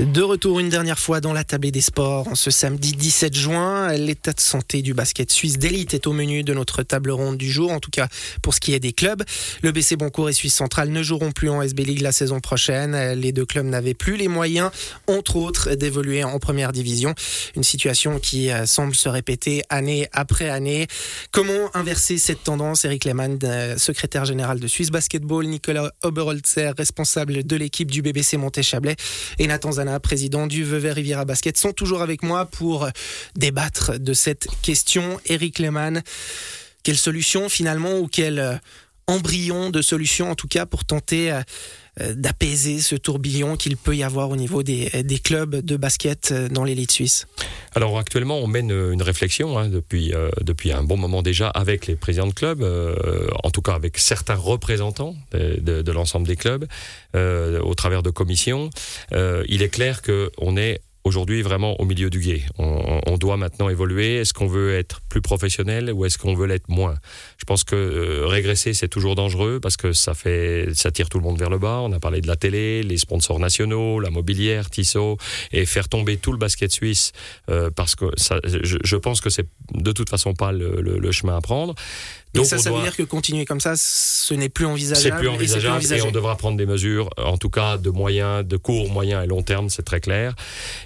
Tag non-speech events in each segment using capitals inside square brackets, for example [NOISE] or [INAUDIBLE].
De retour une dernière fois dans la table des sports. Ce samedi 17 juin, l'état de santé du basket suisse d'élite est au menu de notre table ronde du jour, en tout cas pour ce qui est des clubs. Le BC Boncourt et Suisse Centrale ne joueront plus en SB League la saison prochaine. Les deux clubs n'avaient plus les moyens, entre autres, d'évoluer en première division. Une situation qui euh, semble se répéter année après année. Comment inverser cette tendance? Eric Lehmann, euh, secrétaire général de Suisse Basketball, Nicolas Oberholzer, responsable de l'équipe du BBC Monté-Chablais et Nathan président du Vevey Riviera Basket, sont toujours avec moi pour débattre de cette question. Eric Lehmann, quelle solution finalement ou quel euh, embryon de solution en tout cas pour tenter euh, d'apaiser ce tourbillon qu'il peut y avoir au niveau des, clubs de basket dans l'élite suisse Alors actuellement, on mène une réflexion hein, depuis, depuis un bon moment déjà avec les présidents de clubs, en tout cas avec certains représentants de l'ensemble des clubs, au travers de commissions. il est clair qu'on est aujourd'hui vraiment au milieu du guet. On, doit maintenant évoluer. Est-ce qu'on veut être plus professionnel ou est-ce qu'on veut l'être moins? Je pense que euh, régresser c'est toujours dangereux parce que ça fait ça tire tout le monde vers le bas. On a parlé de la télé, les sponsors nationaux, la mobilière, Tissot et faire tomber tout le basket suisse euh, parce que ça, je, pense que c'est de toute façon pas le chemin à prendre. Donc ça, ça veut dire que continuer comme ça, ce n'est plus envisageable. C'est plus envisageable et, on devra prendre des mesures, en tout cas de moyens, de court, moyen et long terme, c'est très clair.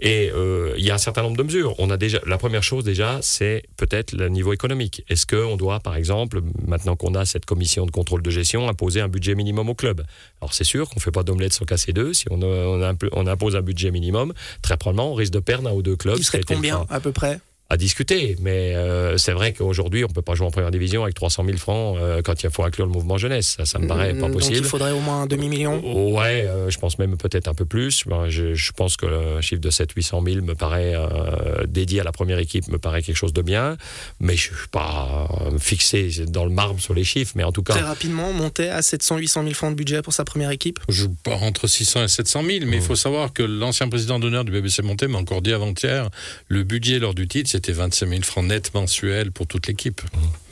Et euh, il y a un certain nombre de mesures. On a déjà la première chose déjà, c'est peut-être le niveau économique. Est-ce qu'on doit, par exemple, maintenant qu'on a cette commission de contrôle de gestion, imposer un budget minimum au club? Alors c'est sûr qu'on fait pas d'omelette sans casser deux. Si on, on, on, impose un budget minimum, très probablement on risque de perdre un ou deux clubs. Il serait combien à peu près? À discuter. Mais euh, c'est vrai qu'aujourd'hui, on ne peut pas jouer en première division avec 300 000 francs euh, quand il faut inclure le mouvement jeunesse. Ça, ça me paraît pas possible. Donc il faudrait au moins un demi-million oh, Ouais, euh, je pense même peut-être un peu plus. Ben, je, je, pense que le chiffre de 700-800 000 me paraît dédié à la première équipe, me paraît quelque chose de bien. Mais je ne suis pas fixé dans le marbre sur les chiffres. Mais en tout cas. Très rapidement, monter à 700-800 000 francs de budget pour sa première équipe Je pars entre 600 et 700 000. Mais il faut savoir que l'ancien président d'honneur du BBC Monté m'a encore dit avant-hier le budget lors du titre, c'était 25 000 francs net mensuel pour toute l'équipe.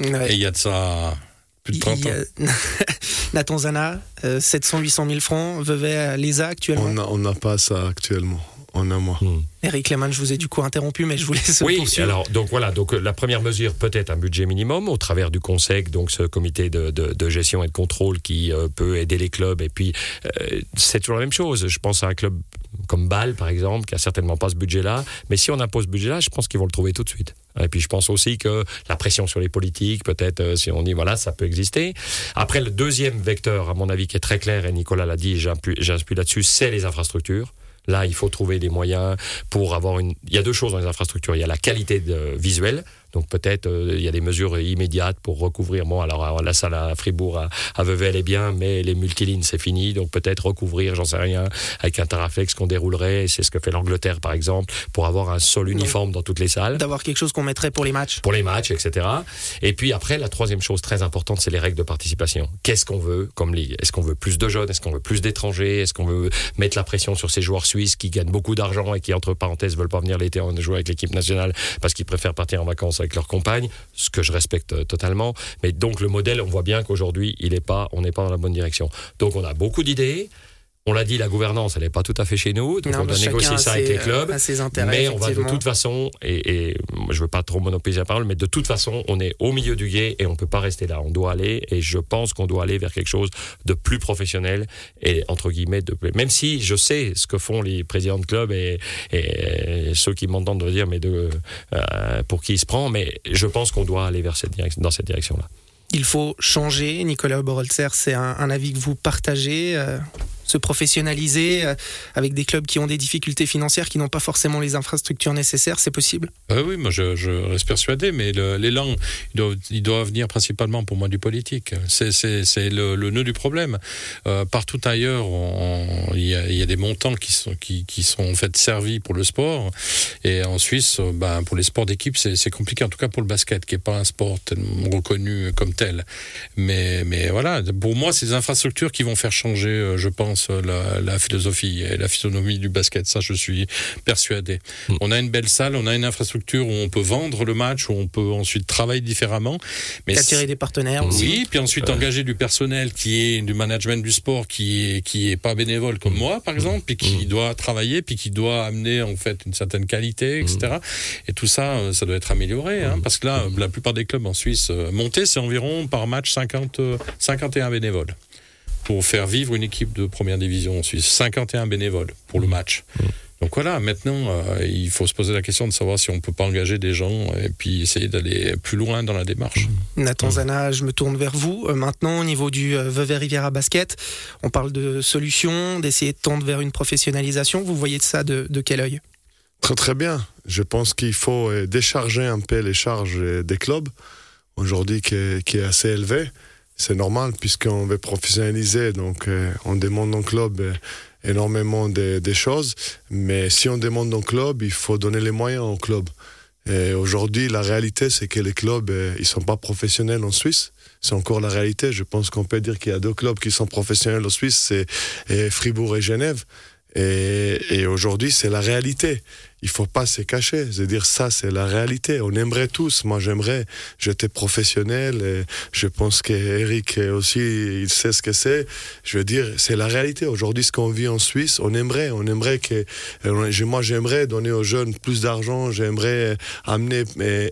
Et il y a de ça plus de 30 ans. [LAUGHS] Nathan Zana, 700-800 000 francs, Vevey, l'ESA actuellement On n'a pas ça actuellement. On a moins. Hmm. Eric Lehmann, je vous ai du coup interrompu, mais je vous laisse oui, alors donc voilà, donc euh, la première mesure peut être un budget minimum au travers du conseil, donc ce comité de, de, gestion et de contrôle qui euh, peut aider les clubs. Et puis euh, c'est toujours la même chose. Je pense à un club comme Bâle, par exemple, qui a certainement pas ce budget-là. Mais si on impose ce budget-là, je pense qu'ils vont le trouver tout de suite. Et puis je pense aussi que la pression sur les politiques, peut-être euh, si on dit voilà, ça peut exister. Après, le deuxième vecteur, à mon avis, qui est très clair, et Nicolas l'a dit, j'appuie là-dessus, c'est les infrastructures. Là, il faut trouver des moyens pour avoir une. Il y a deux choses dans les infrastructures. Il y a la qualité visuelle, donc peut-être euh, il y a des mesures immédiates pour recouvrir. Bon, alors la salle à Fribourg, à, à Vevey, elle est bien, mais les multilignes, c'est fini. Donc peut-être recouvrir, j'en sais rien, avec un taraflex qu'on déroulerait. C'est ce que fait l'Angleterre, par exemple, pour avoir un sol uniforme dans toutes les salles. D'avoir quelque chose qu'on mettrait pour les matchs. Pour les matchs, etc. Et puis après, la troisième chose très importante, c'est les règles de participation. Qu'est-ce qu'on veut comme ligue? Est-ce qu'on veut plus de jeunes? Est-ce qu'on veut plus d'étrangers? Est-ce qu'on veut mettre la pression sur ces joueurs suisses qui gagnent beaucoup d'argent et qui, entre parenthèses, veulent pas venir l'été en jouer avec l'équipe nationale parce qu'ils préfèrent partir en vacances avec leur compagne ce que je respecte euh, totalement. Mais donc le modèle, on voit bien qu'aujourd'hui, il est pas, on n'est pas dans la bonne direction. Donc on a beaucoup d'idées. On l'a dit, la gouvernance, elle n'est pas tout à fait chez nous. Donc on doit négocier ça avec les clubs. mais on va de toute façon, et, je ne veux pas trop monopoliser la parole, mais de toute façon, on est au milieu du guet et on ne peut pas rester là. On doit aller, et je pense qu'on doit aller vers quelque chose de plus professionnel et entre guillemets, de, même si je sais ce que font les présidents de clubs et, ceux qui m'entendent dire, mais de, euh, pour qui il se prend, mais je pense qu'on doit aller vers cette direction, dans cette direction-là. Il faut changer. Nicolas Borolzer, c'est un, un, avis que vous partagez. Euh, se professionnaliser euh, avec des clubs qui ont des difficultés financières, qui n'ont pas forcément les infrastructures nécessaires, c'est possible? Euh, Oui, moi je, reste persuadé, mais l'élan, il doit, venir principalement pour moi du politique. C'est le, nœud du problème. Euh, partout ailleurs, il y, a des montants qui sont, qui, en fait servis pour le sport. Et en Suisse, ben, pour les sports d'équipe, c'est compliqué, en tout cas pour le basket, qui n'est pas un sport reconnu comme tel. Mais, mais voilà, pour moi, c'est les infrastructures qui vont faire changer, je pense, la, la, philosophie et la physionomie du basket. Ça, je suis persuadé. Mm. On a une belle salle, on a une infrastructure où on peut vendre le match, où on peut ensuite travailler différemment. Mais Attirer des partenaires aussi. oui, puis ensuite engager du personnel qui est du management du sport, qui est qui est pas bénévole comme moi, par exemple, puis qui doit travailler, puis qui doit amener en fait une certaine qualité, etc. Et tout ça, euh, ça doit être amélioré, hein, parce que là, la plupart des clubs en Suisse euh, montés, c'est environ par match 50, euh, 51 bénévoles pour faire vivre une équipe de première division en Suisse. 51 bénévoles pour le match. Donc voilà, maintenant, euh, il faut se poser la question de savoir si on peut pas engager des gens et puis essayer d'aller plus loin dans la démarche. Nathan Zana, je me tourne vers vous. Euh, maintenant, au niveau du euh, Vevey Riviera Basket, on parle de solutions, d'essayer de tendre vers une professionnalisation. Vous voyez de ça de, de quel œil? Très très bien. Je pense qu'il faut euh, décharger un peu les charges des clubs, aujourd'hui qui est, qui est assez élevé. C'est normal puisqu'on veut professionnaliser, donc euh, on demande au club euh, énormément de, choses. Mais si on demande au club, il faut donner les moyens au club. Et aujourd'hui, la réalité, c'est que les clubs, euh, ils sont pas professionnels en Suisse. C'est encore la réalité. Je pense qu'on peut dire qu'il y a deux clubs qui sont professionnels en Suisse, c'est Fribourg et Genève. Et, et aujourd'hui, c'est la réalité. Il faut pas se cacher. C'est-à-dire, ça, c'est la réalité. On aimerait tous. Moi, j'aimerais. J'étais professionnel. Je pense qu'Eric aussi, il sait ce que c'est. Je veux dire, c'est la réalité. Aujourd'hui, ce qu'on vit en Suisse, on aimerait. On aimerait que. euh, Moi, j'aimerais donner aux jeunes plus d'argent. J'aimerais amener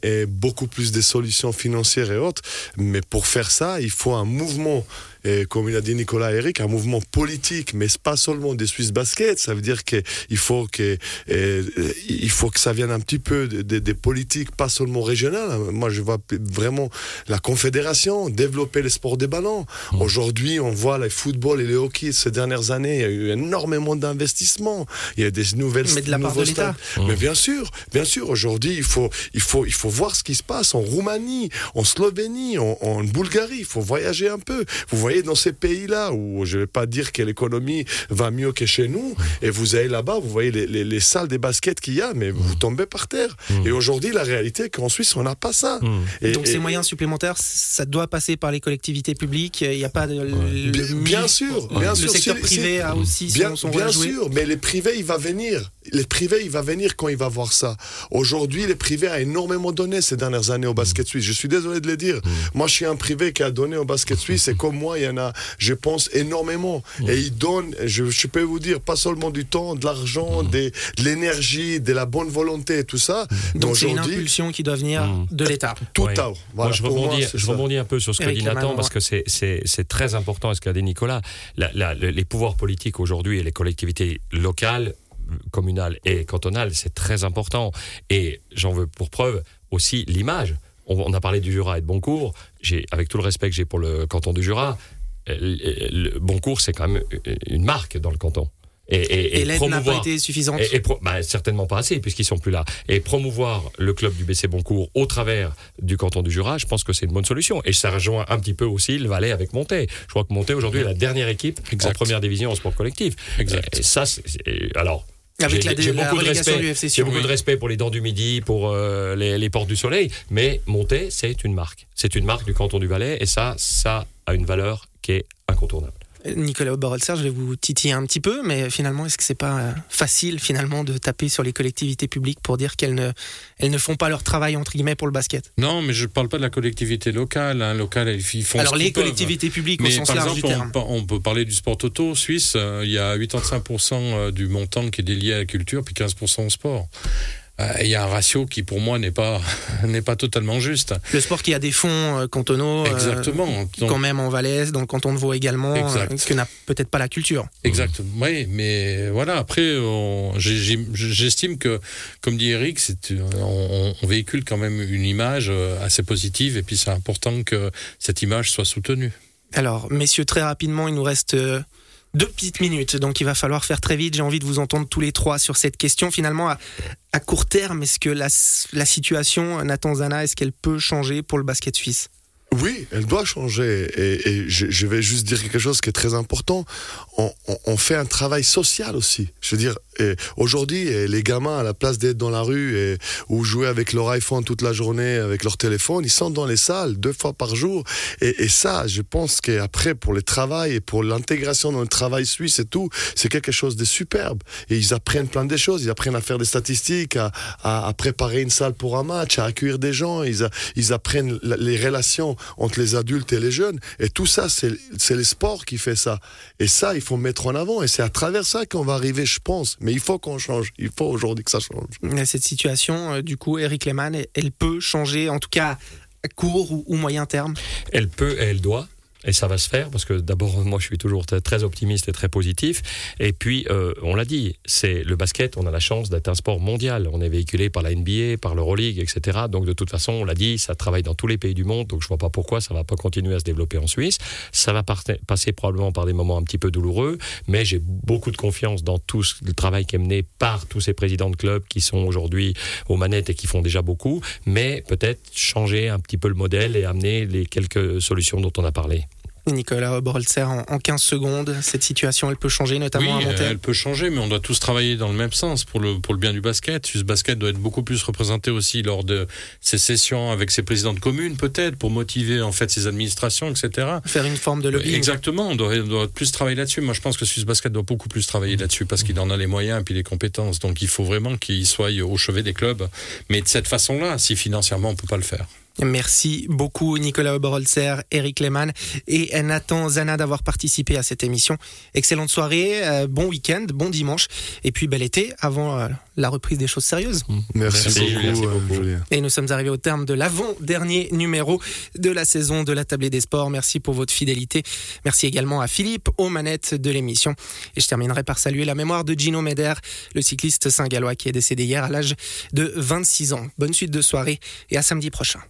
et beaucoup plus de solutions financières et autres. Mais pour faire ça, il faut un mouvement et comme il a dit Nicolas Eric, un mouvement politique, mais c'est pas seulement des Suisses basket. Ça veut dire qu'il faut que euh, il faut que ça vienne un petit peu des de, des politiques, pas seulement régionales. Moi, je vois vraiment la confédération développer les sports des ballons. Aujourd'hui, on voit le football et le hockey ces dernières années. Il y a eu énormément d'investissements. Il y a des nouvelles. Mais de la part de l'État. Mais bien sûr, bien sûr. Aujourd'hui, il faut, il faut, il faut voir ce qui se passe en Roumanie, en Slovénie, en, en Bulgarie. Il faut voyager un peu. Vous voyez dans ces pays-là où je vais pas dire que l'économie va mieux que chez nous, et vous allez là-bas, vous voyez les, les, les salles des baskets qu'il y a, mais vous tombez par terre. Et aujourd'hui, la réalité est qu'en Suisse, on n'a pas ça. Et, Donc et- ces moyens supplémentaires, ça doit passer par les collectivités publiques. Il n'y a pas de, le, Bien, bien sûr, bien le sûr. secteur Si- privé si- a aussi bien, son, son bien sûr, mais les privés, il va venir. Les privés, il va venir quand il va voir ça. Aujourd'hui, les privés a énormément donné ces dernières années au basket suisse. Je suis désolé de le dire. Moi, je suis un privé qui a donné au basket suisse et comme moi, il y en a, je pense, énormément. Et il donne, je, je peux vous dire, pas seulement du temps, de l'argent, des- de l'énergie, de la bonne volonté et tout ça. Mais Donc c'est une impulsion qui doit venir Mm. de l'État. tout Ouais. à Voilà, moi, je moi, rebondis, c'est je rebondis un peu sur ce que Eric dit Nathan, parce que c'est- très important ce qu'a dit Nicolas. La- la- le- les pouvoirs politiques aujourd'hui et les collectivités locales, communales et cantonales, c'est très important. Et j'en veux pour preuve aussi l'image. On, on a parlé du Jura et de Boncourt. Avec tout le respect que j'ai pour le canton du Jura, le, Boncourt, c'est quand même une marque dans le canton. Et, et, Et l'aide n'a pas promouvoir- été suffisante. et, et pro- bah, certainement pas assez, puisqu'ils sont plus là. Et promouvoir le club du BC Boncourt au travers du canton du Jura, je pense que c'est une bonne solution. Et ça rejoint un petit peu aussi le Valais avec Monté. Je crois que Monté aujourd'hui est la dernière équipe Exact. en première division en sport collectif. Exact. Et ça, alors. Avec j'ai- la, j'ai la beaucoup de respect. du FC J'ai Sion. beaucoup de respect pour les Dents du Midi, pour euh, les, les Portes du Soleil, mais Monté, c'est une marque. C'est une marque du canton du Valais, et ça, ça a une valeur qui est incontournable. Nicolas Borelser, je vais vous titiller un petit peu, mais finalement, est-ce que c'est pas euh, facile finalement de taper sur les collectivités publiques pour dire qu'elles ne, elles ne font pas leur travail entre guillemets pour le basket? Non, mais je ne parle pas de la collectivité locale. Hein. Locale, ils font Alors ce les peuvent. collectivités publiques au Mais sens par large exemple, du on, terme. on peut parler du sport auto suisse. euh, il y a 85% du montant qui est délié à la culture, puis 15% au sport. Euh, Il y a un ratio qui, pour moi, n'est pas [LAUGHS] n'est pas totalement juste. Le sport qui a des fonds euh, cantonaux, euh, Exactement. Donc, quand même en Valais, dans le canton de Vaud également, euh, que n'a peut-être pas la culture. Exact. Oui, mais voilà. Après, j'estime que, comme dit Eric, on, on véhicule quand même une image assez positive, et puis c'est important que cette image soit soutenue. Alors, messieurs, très rapidement, il nous reste deux petites minutes, donc il va falloir faire très vite. J'ai envie de vous entendre tous les trois sur cette question. Finalement, à, court terme, est-ce que la, la situation, Nathan Zana, est-ce qu'elle peut changer pour le basket suisse? Oui, elle doit changer. Et, je, je vais juste dire quelque chose qui est très important. on, on, on fait un travail social aussi. Je veux dire, aujourd'hui, les gamins, à la place d'être dans la rue et, ou jouer avec leur iPhone toute la journée, avec leur téléphone, ils sont dans les salles deux fois par jour. Et, ça, je pense qu'après, pour le travail et pour l'intégration dans le travail suisse et tout, c'est quelque chose de superbe. Et ils apprennent plein de choses. Ils apprennent à faire des statistiques, à, à, préparer une salle pour un match, à accueillir des gens. Ils, apprennent les relations entre les adultes et les jeunes. Et tout ça, c'est c'est le sport qui fait ça. Et ça, il faut mettre en avant. Et c'est à travers ça qu'on va arriver, je pense. Mais il faut qu'on change. Il faut aujourd'hui que ça change. Cette situation, euh, du coup, Eric Lehmann, elle- elle peut changer, en tout cas à court ou, ou moyen terme? Elle peut et elle doit. Et ça va se faire parce que d'abord, moi, je suis toujours très- optimiste et très positif. Et puis, euh, on l'a dit, c'est le basket. On a la chance d'être un sport mondial. On est véhiculé par la NBA, par l'Euroleague, etc. Donc, de toute façon, on l'a dit, ça travaille dans tous les pays du monde. Donc, je vois pas pourquoi ça va pas continuer à se développer en Suisse. Ça va passer probablement par des moments un petit peu douloureux, mais j'ai beaucoup de confiance dans tout le travail qui est mené par tous ces présidents de clubs qui sont aujourd'hui aux manettes et qui font déjà beaucoup. Mais peut-être changer un petit peu le modèle et amener les quelques solutions dont on a parlé. Nicolas Borolzer, en, en 15 secondes, cette situation, elle peut changer, notamment Oui, à terme. elle peut changer, mais on doit tous travailler dans le même sens pour le, pour le bien du basket. Suisse Basket doit être beaucoup plus représenté aussi lors de ses sessions avec ses présidents de communes, peut-être, pour motiver en fait ses administrations, etc. Faire une forme de lobbying. Exactement, on doit, on doit plus travailler là-dessus. Moi, je pense que Suisse Basket doit beaucoup plus travailler là-dessus parce qu'il en a les moyens et puis les compétences. Donc, il faut vraiment qu'il soit au chevet des clubs. Mais de cette façon-là, si financièrement, on peut pas le faire. Merci beaucoup Nicolas Oberholzer, Eric Lehmann et Nathan Zana d'avoir participé à cette émission. Excellente soirée, euh, bon week-end, bon dimanche et puis bel été avant euh, la reprise des choses sérieuses. Merci, Merci, beaucoup, merci euh, beaucoup. Et nous sommes arrivés au terme de l'avant-dernier numéro de la saison de la Tablée des Sports. Merci pour votre fidélité. Merci également à Philippe aux manettes de l'émission. Et je terminerai par saluer la mémoire de Gino Meder, le cycliste saint-gallois qui est décédé hier à l'âge de 26 ans. Bonne suite de soirée et à samedi prochain.